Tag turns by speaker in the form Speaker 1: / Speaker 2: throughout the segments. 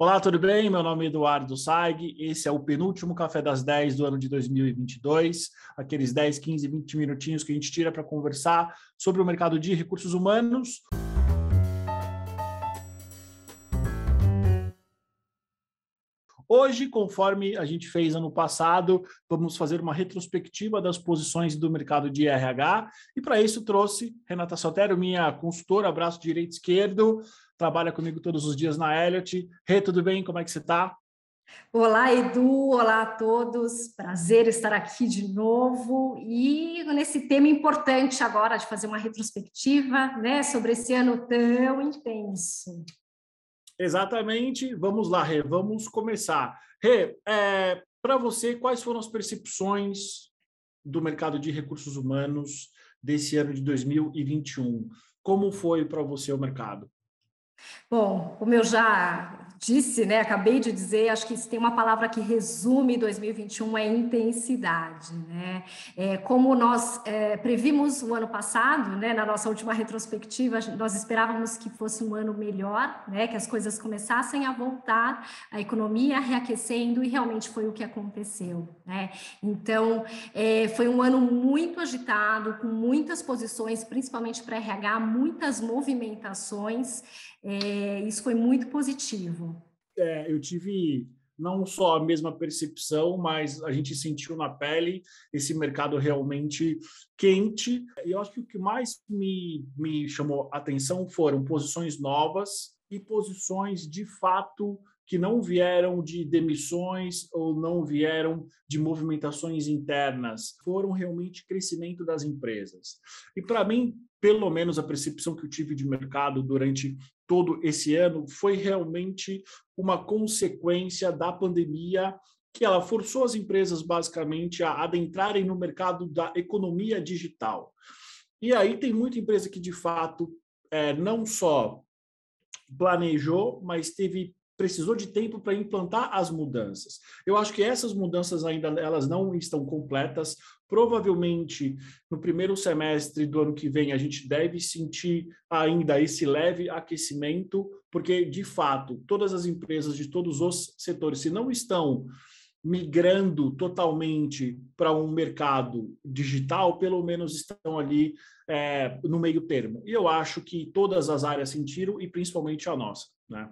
Speaker 1: Olá, tudo bem? Meu nome é Eduardo Saig. Esse é o penúltimo Café das 10 do ano de 2022. Aqueles 10, 15, 20 minutinhos que a gente tira para conversar sobre o mercado de recursos humanos. Hoje, conforme a gente fez ano passado, vamos fazer uma retrospectiva das posições do mercado de RH. E para isso trouxe Renata Sotero, minha consultora, braço direito esquerdo, trabalha comigo todos os dias na Elliott. Rê, tudo bem? Como é que você está?
Speaker 2: Olá, Edu, olá a todos. Prazer estar aqui de novo e nesse tema importante agora de fazer uma retrospectiva, né, sobre esse ano tão intenso.
Speaker 1: Exatamente. Vamos lá, Rê, vamos começar. Rê, é, para você, quais foram as percepções do mercado de recursos humanos desse ano de 2021? Como foi para você o mercado?
Speaker 2: Bom, como eu já disse, né, acabei de dizer, acho que se tem uma palavra que resume 2021 é intensidade, né? É, como nós é, previmos o ano passado, né, na nossa última retrospectiva, nós esperávamos que fosse um ano melhor, né, que as coisas começassem a voltar, a economia reaquecendo e realmente foi o que aconteceu, né? Então, é, foi um ano muito agitado, com muitas posições, principalmente para RH, muitas movimentações. É, isso foi muito positivo.
Speaker 1: É, eu tive não só a mesma percepção, mas a gente sentiu na pele esse mercado realmente quente. E eu acho que o que mais me, me chamou atenção foram posições novas e posições de fato que não vieram de demissões ou não vieram de movimentações internas, foram realmente crescimento das empresas. E para mim, pelo menos a percepção que eu tive de mercado durante todo esse ano foi realmente uma consequência da pandemia que ela forçou as empresas basicamente a adentrarem no mercado da economia digital. E aí tem muita empresa que de fato é, não só planejou, mas teve precisou de tempo para implantar as mudanças. Eu acho que essas mudanças ainda elas não estão completas. Provavelmente no primeiro semestre do ano que vem a gente deve sentir ainda esse leve aquecimento, porque de fato todas as empresas de todos os setores, se não estão migrando totalmente para um mercado digital, pelo menos estão ali é, no meio termo. E eu acho que todas as áreas sentiram, e principalmente a nossa. Né?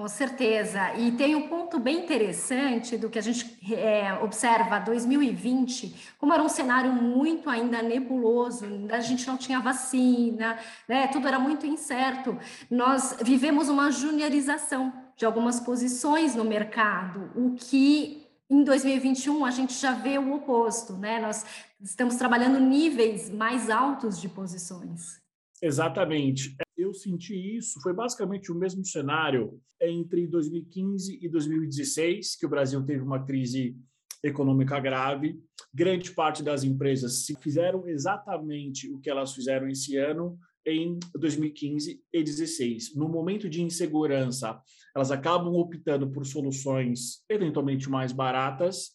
Speaker 2: Com certeza. E tem um ponto bem interessante do que a gente é, observa 2020, como era um cenário muito ainda nebuloso, a gente não tinha vacina, né? tudo era muito incerto. Nós vivemos uma juniorização de algumas posições no mercado, o que em 2021 a gente já vê o oposto, né? Nós estamos trabalhando níveis mais altos de posições.
Speaker 1: Exatamente eu senti isso, foi basicamente o mesmo cenário entre 2015 e 2016, que o Brasil teve uma crise econômica grave. Grande parte das empresas fizeram exatamente o que elas fizeram esse ano em 2015 e 2016. No momento de insegurança, elas acabam optando por soluções eventualmente mais baratas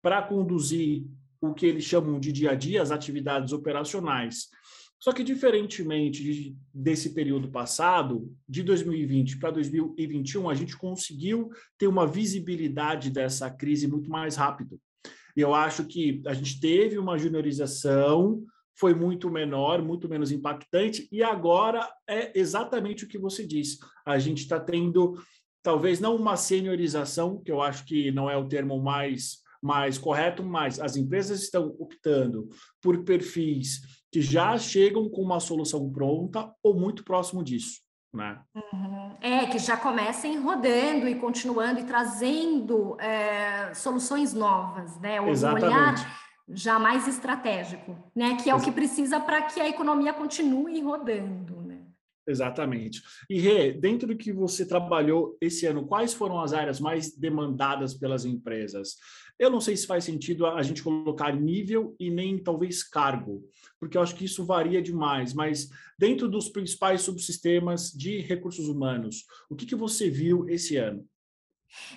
Speaker 1: para conduzir o que eles chamam de dia a dia, as atividades operacionais. Só que, diferentemente de, desse período passado, de 2020 para 2021, a gente conseguiu ter uma visibilidade dessa crise muito mais rápido. E eu acho que a gente teve uma juniorização, foi muito menor, muito menos impactante, e agora é exatamente o que você disse. A gente está tendo, talvez não uma seniorização, que eu acho que não é o termo mais, mais correto, mas as empresas estão optando por perfis que já chegam com uma solução pronta ou muito próximo disso. Né?
Speaker 2: Uhum. É, que já comecem rodando e continuando e trazendo é, soluções novas, né? Um
Speaker 1: Exatamente.
Speaker 2: olhar já mais estratégico, né? Que é o que precisa para que a economia continue rodando.
Speaker 1: Exatamente. E Rê, dentro do que você trabalhou esse ano, quais foram as áreas mais demandadas pelas empresas? Eu não sei se faz sentido a gente colocar nível e nem talvez cargo, porque eu acho que isso varia demais, mas dentro dos principais subsistemas de recursos humanos, o que, que você viu esse ano?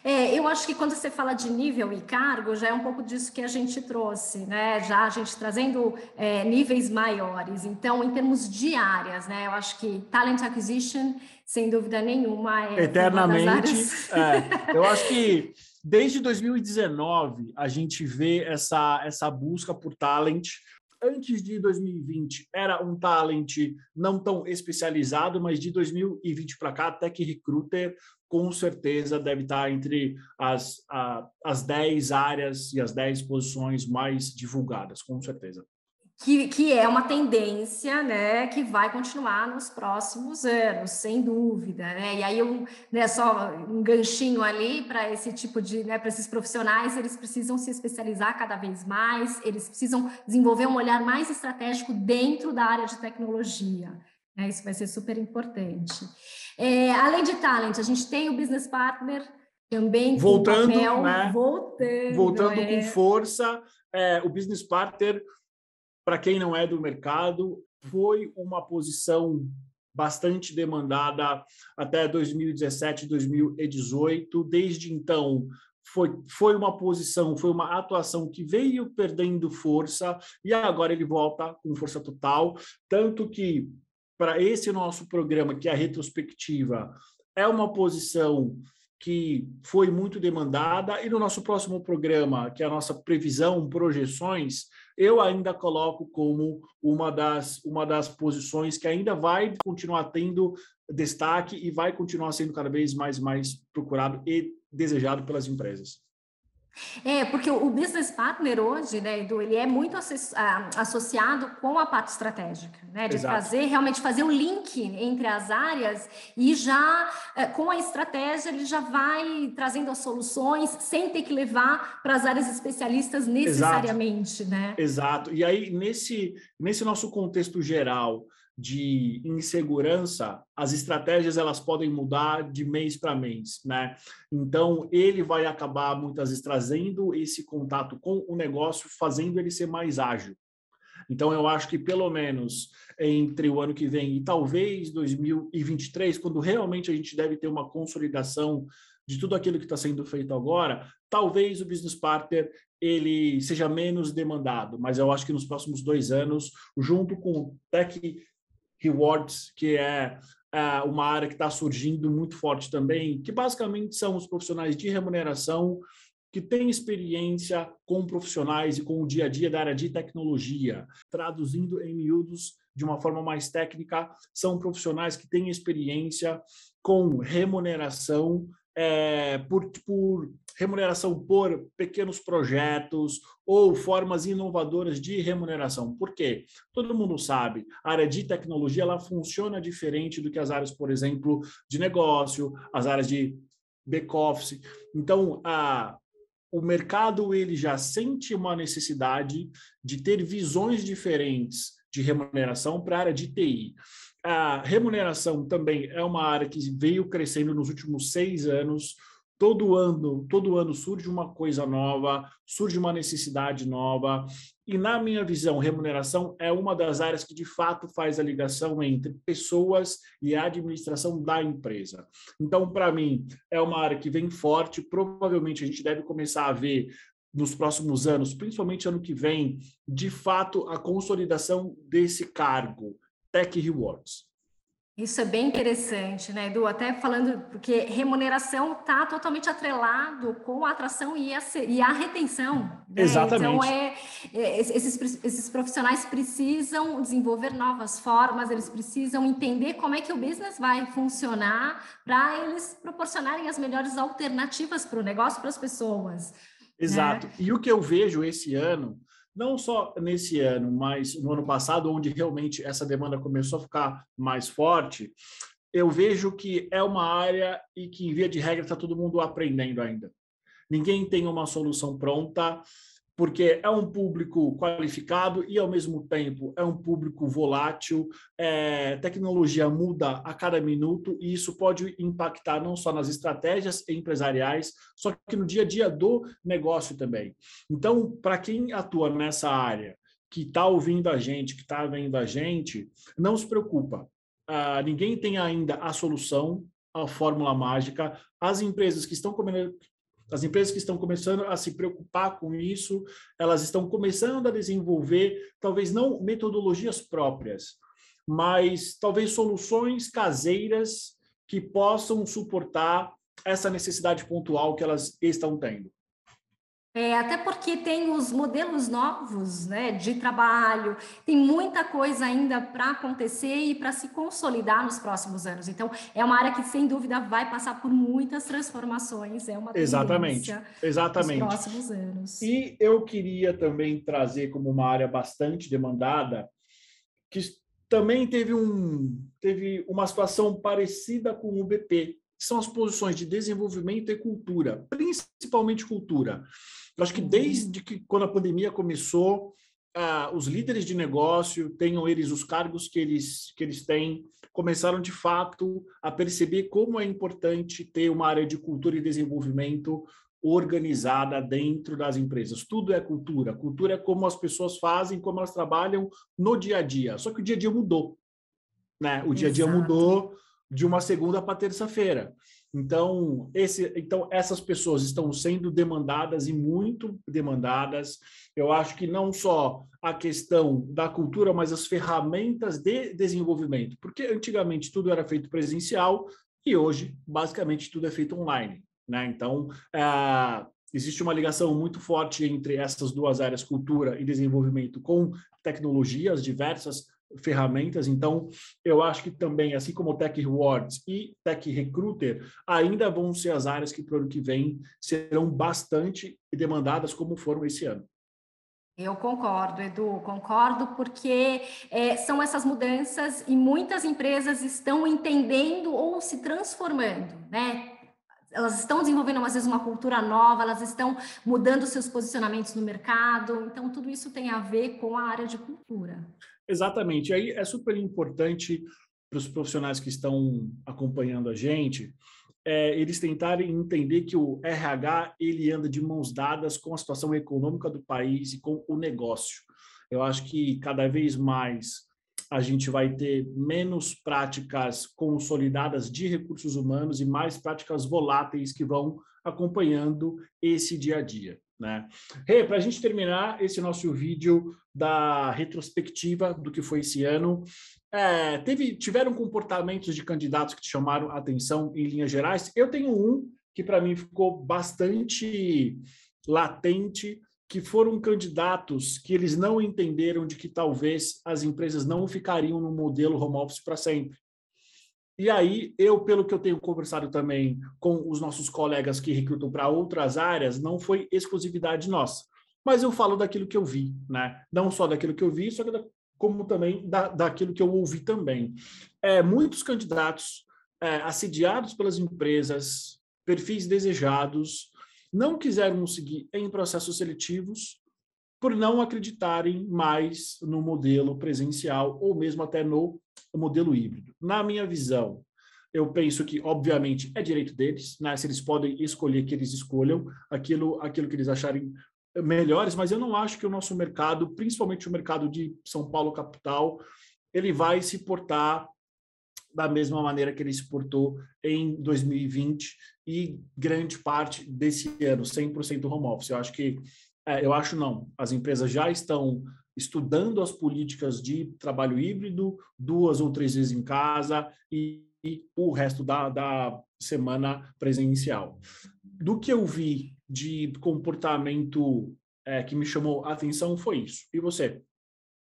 Speaker 2: É, eu acho que quando você fala de nível e cargo, já é um pouco disso que a gente trouxe, né? Já a gente trazendo é, níveis maiores. Então, em termos de áreas, né? Eu acho que talent acquisition, sem dúvida nenhuma,
Speaker 1: é eternamente. É, eu acho que desde 2019 a gente vê essa essa busca por talent antes de 2020 era um talent não tão especializado, mas de 2020 para cá, Tech Recruiter com certeza deve estar entre as, a, as 10 áreas e as 10 posições mais divulgadas, com certeza.
Speaker 2: Que, que é uma tendência né, que vai continuar nos próximos anos, sem dúvida. Né? E aí, um, né, só um ganchinho ali para esse tipo de, né, para esses profissionais, eles precisam se especializar cada vez mais, eles precisam desenvolver um olhar mais estratégico dentro da área de tecnologia. Né? Isso vai ser super importante. É, além de talent, a gente tem o business partner também
Speaker 1: voltando, papel, né? voltando, voltando é. com força. É, o business partner, para quem não é do mercado, foi uma posição bastante demandada até 2017, 2018. Desde então, foi, foi uma posição, foi uma atuação que veio perdendo força e agora ele volta com força total. Tanto que para esse nosso programa, que é a retrospectiva, é uma posição que foi muito demandada, e no nosso próximo programa, que é a nossa previsão, projeções, eu ainda coloco como uma das, uma das posições que ainda vai continuar tendo destaque e vai continuar sendo cada vez mais, mais procurado e desejado pelas empresas.
Speaker 2: É, porque o business partner hoje, né, Edu, ele é muito associado com a parte estratégica, né, de Exato. fazer, realmente fazer o link entre as áreas e já, é, com a estratégia, ele já vai trazendo as soluções sem ter que levar para as áreas especialistas necessariamente,
Speaker 1: Exato.
Speaker 2: né?
Speaker 1: Exato. E aí, nesse, nesse nosso contexto geral, de insegurança, as estratégias elas podem mudar de mês para mês, né? Então ele vai acabar muitas vezes trazendo esse contato com o negócio, fazendo ele ser mais ágil. Então eu acho que pelo menos entre o ano que vem e talvez 2023, quando realmente a gente deve ter uma consolidação de tudo aquilo que está sendo feito agora, talvez o business partner ele seja menos demandado, mas eu acho que nos próximos dois anos, junto com o tech rewards, que é, é uma área que está surgindo muito forte também, que basicamente são os profissionais de remuneração que têm experiência com profissionais e com o dia a dia da área de tecnologia. Traduzindo em miúdos de uma forma mais técnica, são profissionais que têm experiência com remuneração é, por, por remuneração por pequenos projetos ou formas inovadoras de remuneração. Por quê? Todo mundo sabe, a área de tecnologia ela funciona diferente do que as áreas, por exemplo, de negócio, as áreas de back-office. Então, a, o mercado ele já sente uma necessidade de ter visões diferentes de remuneração para a área de TI. A remuneração também é uma área que veio crescendo nos últimos seis anos. Todo ano, todo ano surge uma coisa nova, surge uma necessidade nova. E na minha visão, remuneração é uma das áreas que de fato faz a ligação entre pessoas e a administração da empresa. Então, para mim, é uma área que vem forte. Provavelmente a gente deve começar a ver nos próximos anos, principalmente ano que vem, de fato a consolidação desse cargo Tech Rewards.
Speaker 2: Isso é bem interessante, né, Edu? Até falando, porque remuneração está totalmente atrelado com a atração e a, e a retenção.
Speaker 1: Né? Exatamente.
Speaker 2: Então, é, é, esses, esses profissionais precisam desenvolver novas formas, eles precisam entender como é que o business vai funcionar para eles proporcionarem as melhores alternativas para o negócio, para as pessoas. Né?
Speaker 1: Exato. Né? E o que eu vejo esse ano não só nesse ano, mas no ano passado, onde realmente essa demanda começou a ficar mais forte, eu vejo que é uma área e que, em via de regra, está todo mundo aprendendo ainda. Ninguém tem uma solução pronta porque é um público qualificado e, ao mesmo tempo, é um público volátil. É, tecnologia muda a cada minuto e isso pode impactar não só nas estratégias empresariais, só que no dia a dia do negócio também. Então, para quem atua nessa área, que está ouvindo a gente, que está vendo a gente, não se preocupa. Ah, ninguém tem ainda a solução, a fórmula mágica. As empresas que estão as empresas que estão começando a se preocupar com isso, elas estão começando a desenvolver, talvez não metodologias próprias, mas talvez soluções caseiras que possam suportar essa necessidade pontual que elas estão tendo.
Speaker 2: É, até porque tem os modelos novos né, de trabalho, tem muita coisa ainda para acontecer e para se consolidar nos próximos anos. Então, é uma área que, sem dúvida, vai passar por muitas transformações, é uma
Speaker 1: Exatamente, exatamente.
Speaker 2: nos próximos anos.
Speaker 1: E eu queria também trazer como uma área bastante demandada, que também teve, um, teve uma situação parecida com o BP, que são as posições de desenvolvimento e cultura, principalmente cultura. Eu acho que desde que quando a pandemia começou, uh, os líderes de negócio, tenham eles os cargos que eles, que eles têm, começaram de fato a perceber como é importante ter uma área de cultura e desenvolvimento organizada dentro das empresas. Tudo é cultura. Cultura é como as pessoas fazem, como elas trabalham no dia a dia. Só que o dia a dia mudou. Né? O dia a dia mudou de uma segunda para terça-feira. Então, então, essas pessoas estão sendo demandadas e muito demandadas. Eu acho que não só a questão da cultura, mas as ferramentas de desenvolvimento, porque antigamente tudo era feito presencial e hoje, basicamente, tudo é feito online. Né? Então, é, existe uma ligação muito forte entre essas duas áreas, cultura e desenvolvimento, com tecnologias diversas, ferramentas. Então, eu acho que também, assim como Tech Rewards e Tech Recruiter, ainda vão ser as áreas que para o ano que vem serão bastante demandadas, como foram esse ano.
Speaker 2: Eu concordo, Edu, concordo, porque é, são essas mudanças e muitas empresas estão entendendo ou se transformando, né? Elas estão desenvolvendo, às vezes, uma cultura nova, elas estão mudando seus posicionamentos no mercado, então tudo isso tem a ver com a área de cultura.
Speaker 1: Exatamente. Aí é super importante para os profissionais que estão acompanhando a gente, é, eles tentarem entender que o RH ele anda de mãos dadas com a situação econômica do país e com o negócio. Eu acho que cada vez mais a gente vai ter menos práticas consolidadas de recursos humanos e mais práticas voláteis que vão acompanhando esse dia a dia. Né? Hey, para a gente terminar esse nosso vídeo da retrospectiva do que foi esse ano, é, teve, tiveram comportamentos de candidatos que te chamaram atenção em linhas gerais? Eu tenho um que para mim ficou bastante latente, que foram candidatos que eles não entenderam de que talvez as empresas não ficariam no modelo home office para sempre. E aí, eu, pelo que eu tenho conversado também com os nossos colegas que recrutam para outras áreas, não foi exclusividade nossa. Mas eu falo daquilo que eu vi, né? Não só daquilo que eu vi, só da, como também da, daquilo que eu ouvi também. É, muitos candidatos é, assediados pelas empresas, perfis desejados, não quiseram seguir em processos seletivos por não acreditarem mais no modelo presencial ou mesmo até no modelo híbrido. Na minha visão, eu penso que, obviamente, é direito deles, né? Se eles podem escolher que eles escolham aquilo, aquilo que eles acharem melhores, mas eu não acho que o nosso mercado, principalmente o mercado de São Paulo capital, ele vai se portar da mesma maneira que ele se portou em 2020 e grande parte desse ano, 100% home office. Eu acho que, é, eu acho não, as empresas já estão estudando as políticas de trabalho híbrido, duas ou três vezes em casa e, e o resto da, da semana presencial. Do que eu vi de comportamento é, que me chamou a atenção foi isso. E você?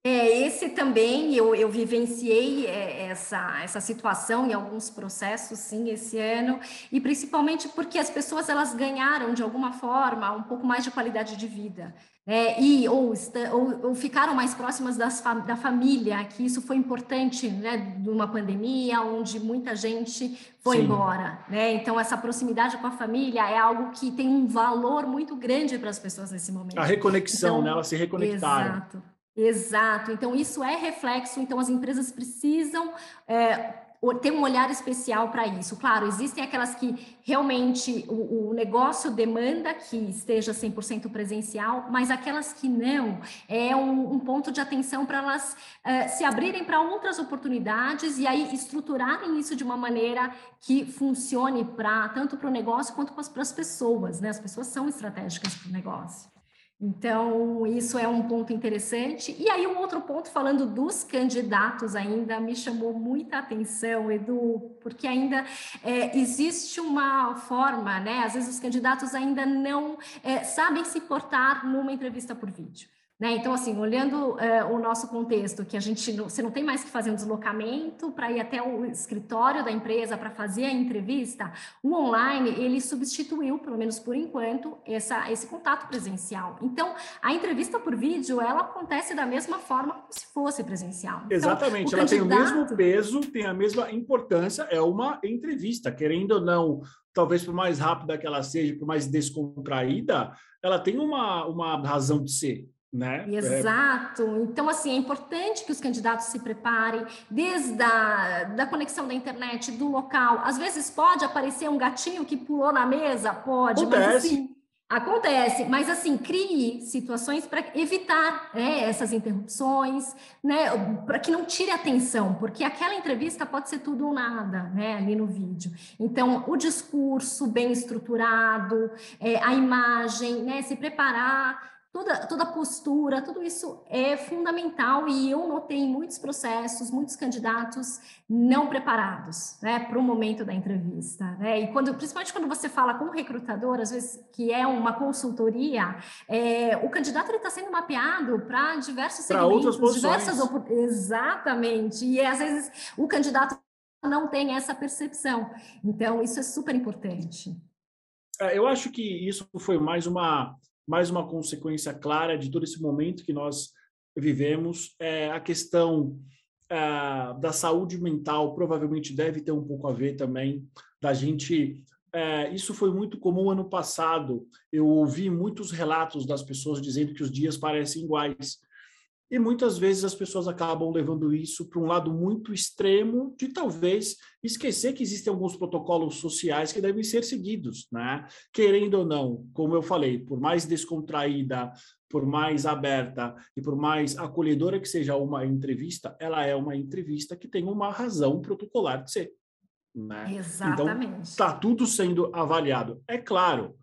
Speaker 2: É, esse também eu, eu vivenciei é, essa, essa situação em alguns processos, sim, esse ano, e principalmente porque as pessoas elas ganharam de alguma forma um pouco mais de qualidade de vida. É, e ou, ou, ou, ficaram mais próximas das, da família, que isso foi importante, né, numa pandemia onde muita gente foi Sim. embora, né? Então essa proximidade com a família é algo que tem um valor muito grande para as pessoas nesse momento.
Speaker 1: A reconexão, então, né? Elas se reconectaram.
Speaker 2: Exato. Exato. Então, isso é reflexo. Então, as empresas precisam é, ter um olhar especial para isso. Claro, existem aquelas que realmente o, o negócio demanda que esteja 100% presencial, mas aquelas que não, é um, um ponto de atenção para elas uh, se abrirem para outras oportunidades e aí estruturarem isso de uma maneira que funcione para tanto para o negócio quanto para as pessoas, né? As pessoas são estratégicas para o negócio. Então, isso é um ponto interessante. E aí, um outro ponto, falando dos candidatos ainda, me chamou muita atenção, Edu, porque ainda é, existe uma forma, né? Às vezes os candidatos ainda não é, sabem se portar numa entrevista por vídeo. Né? Então, assim, olhando uh, o nosso contexto, que a gente não, você não tem mais que fazer um deslocamento para ir até o escritório da empresa para fazer a entrevista, o online ele substituiu, pelo menos por enquanto, essa, esse contato presencial. Então, a entrevista por vídeo ela acontece da mesma forma como se fosse presencial. Então,
Speaker 1: Exatamente, ela candidato... tem o mesmo peso, tem a mesma importância, é uma entrevista, querendo ou não talvez por mais rápida que ela seja, por mais descontraída, ela tem uma, uma razão de ser. Né?
Speaker 2: Exato. Então, assim, é importante que os candidatos se preparem desde a da conexão da internet, do local. Às vezes pode aparecer um gatinho que pulou na mesa, pode,
Speaker 1: Acontece.
Speaker 2: mas assim, Acontece, mas assim, crie situações para evitar né, essas interrupções, né, para que não tire atenção, porque aquela entrevista pode ser tudo ou nada, né, ali no vídeo. Então, o discurso bem estruturado, é, a imagem, né, se preparar toda, toda postura, tudo isso é fundamental e eu notei muitos processos, muitos candidatos não preparados, né, para o momento da entrevista, né, e quando, principalmente quando você fala com o recrutador, às vezes que é uma consultoria, é, o candidato está sendo mapeado para diversos
Speaker 1: pra segmentos,
Speaker 2: diversas exatamente, e às vezes o candidato não tem essa percepção, então isso é super importante.
Speaker 1: É, eu acho que isso foi mais uma mais uma consequência clara de todo esse momento que nós vivemos. É, a questão é, da saúde mental provavelmente deve ter um pouco a ver também da gente. É, isso foi muito comum ano passado. Eu ouvi muitos relatos das pessoas dizendo que os dias parecem iguais. E muitas vezes as pessoas acabam levando isso para um lado muito extremo de talvez esquecer que existem alguns protocolos sociais que devem ser seguidos, né? Querendo ou não, como eu falei, por mais descontraída, por mais aberta e por mais acolhedora que seja uma entrevista, ela é uma entrevista que tem uma razão protocolar de ser. Né?
Speaker 2: Então, Exatamente. Então,
Speaker 1: está tudo sendo avaliado. É claro,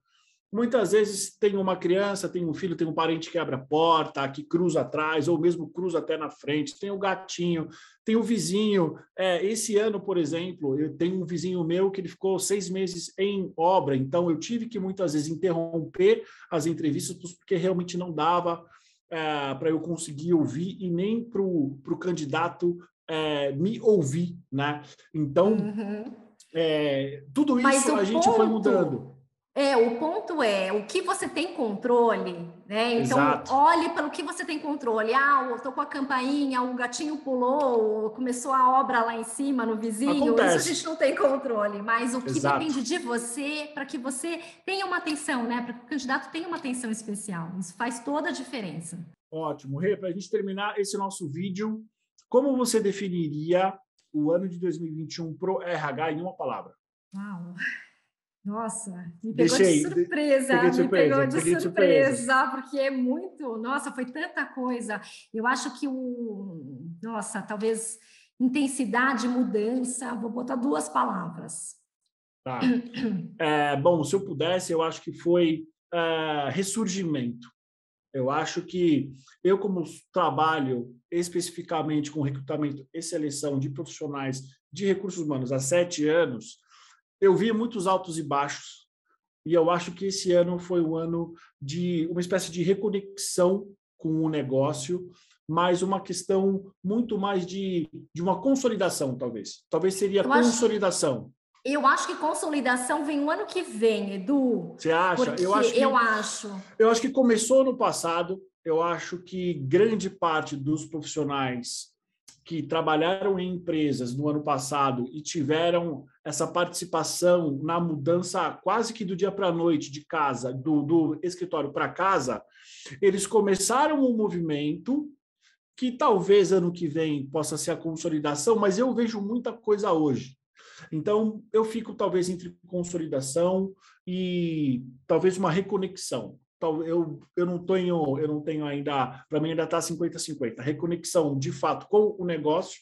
Speaker 1: Muitas vezes tem uma criança, tem um filho, tem um parente que abre a porta, que cruza atrás, ou mesmo cruza até na frente, tem o gatinho, tem o vizinho. É, esse ano, por exemplo, eu tenho um vizinho meu que ele ficou seis meses em obra, então eu tive que muitas vezes interromper as entrevistas porque realmente não dava é, para eu conseguir ouvir e nem para o candidato é, me ouvir, né? Então, uhum. É, tudo isso a gente ponto... foi mudando.
Speaker 2: É, o ponto é o que você tem controle, né? Então, Exato. olhe pelo que você tem controle. Ah, eu tô com a campainha, o gatinho pulou, começou a obra lá em cima no vizinho. Acontece. Isso a gente não tem controle, mas o que Exato. depende de você para que você tenha uma atenção, né? Para que o candidato tenha uma atenção especial. Isso faz toda a diferença.
Speaker 1: Ótimo. Rê, para a gente terminar esse nosso vídeo, como você definiria o ano de 2021 pro RH em uma palavra?
Speaker 2: Uau! Nossa, me pegou Deixei, de surpresa, me pegou de surpresa, surpresa, porque é muito, nossa, foi tanta coisa. Eu acho que o, nossa, talvez intensidade, mudança, vou botar duas palavras.
Speaker 1: Tá. É, bom, se eu pudesse, eu acho que foi é, ressurgimento. Eu acho que eu, como trabalho especificamente com recrutamento e seleção de profissionais de recursos humanos há sete anos, eu vi muitos altos e baixos, e eu acho que esse ano foi um ano de uma espécie de reconexão com o negócio, mas uma questão muito mais de, de uma consolidação, talvez. Talvez seria eu consolidação.
Speaker 2: Acho, eu acho que consolidação vem o ano que vem, Edu.
Speaker 1: Você acha?
Speaker 2: Eu acho, que, eu acho.
Speaker 1: Eu acho que começou no passado. Eu acho que grande parte dos profissionais que trabalharam em empresas no ano passado e tiveram essa participação na mudança quase que do dia para a noite de casa, do, do escritório para casa, eles começaram um movimento que talvez ano que vem possa ser a consolidação, mas eu vejo muita coisa hoje. Então, eu fico talvez entre consolidação e talvez uma reconexão. Eu, eu não tenho eu não tenho ainda para mim ainda está 50-50 reconexão de fato com o negócio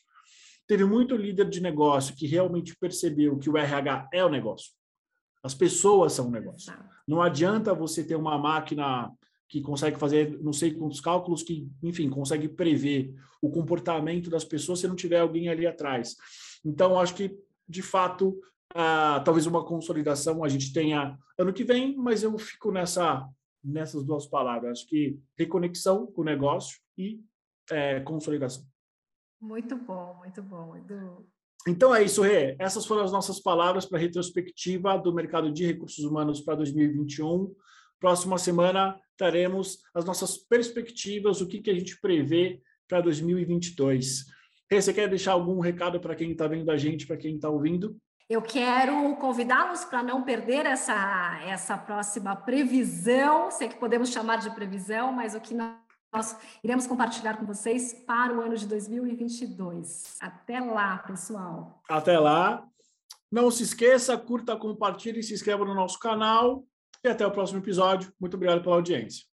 Speaker 1: teve muito líder de negócio que realmente percebeu que o RH é o negócio as pessoas são o negócio não adianta você ter uma máquina que consegue fazer não sei quantos cálculos que enfim consegue prever o comportamento das pessoas se não tiver alguém ali atrás então acho que de fato, uh, talvez uma consolidação a gente tenha ano que vem, mas eu fico nessa nessas duas palavras. Acho que reconexão com o negócio e é, consolidação.
Speaker 2: Muito bom, muito bom. Edu.
Speaker 1: Então é isso, Rê. Essas foram as nossas palavras para a retrospectiva do mercado de recursos humanos para 2021. Próxima semana teremos as nossas perspectivas, o que, que a gente prevê para 2022. Você quer deixar algum recado para quem está vendo a gente, para quem está ouvindo?
Speaker 2: Eu quero convidá-los para não perder essa, essa próxima previsão, sei que podemos chamar de previsão, mas o que nós iremos compartilhar com vocês para o ano de 2022. Até lá, pessoal.
Speaker 1: Até lá. Não se esqueça, curta, compartilhe, se inscreva no nosso canal e até o próximo episódio. Muito obrigado pela audiência.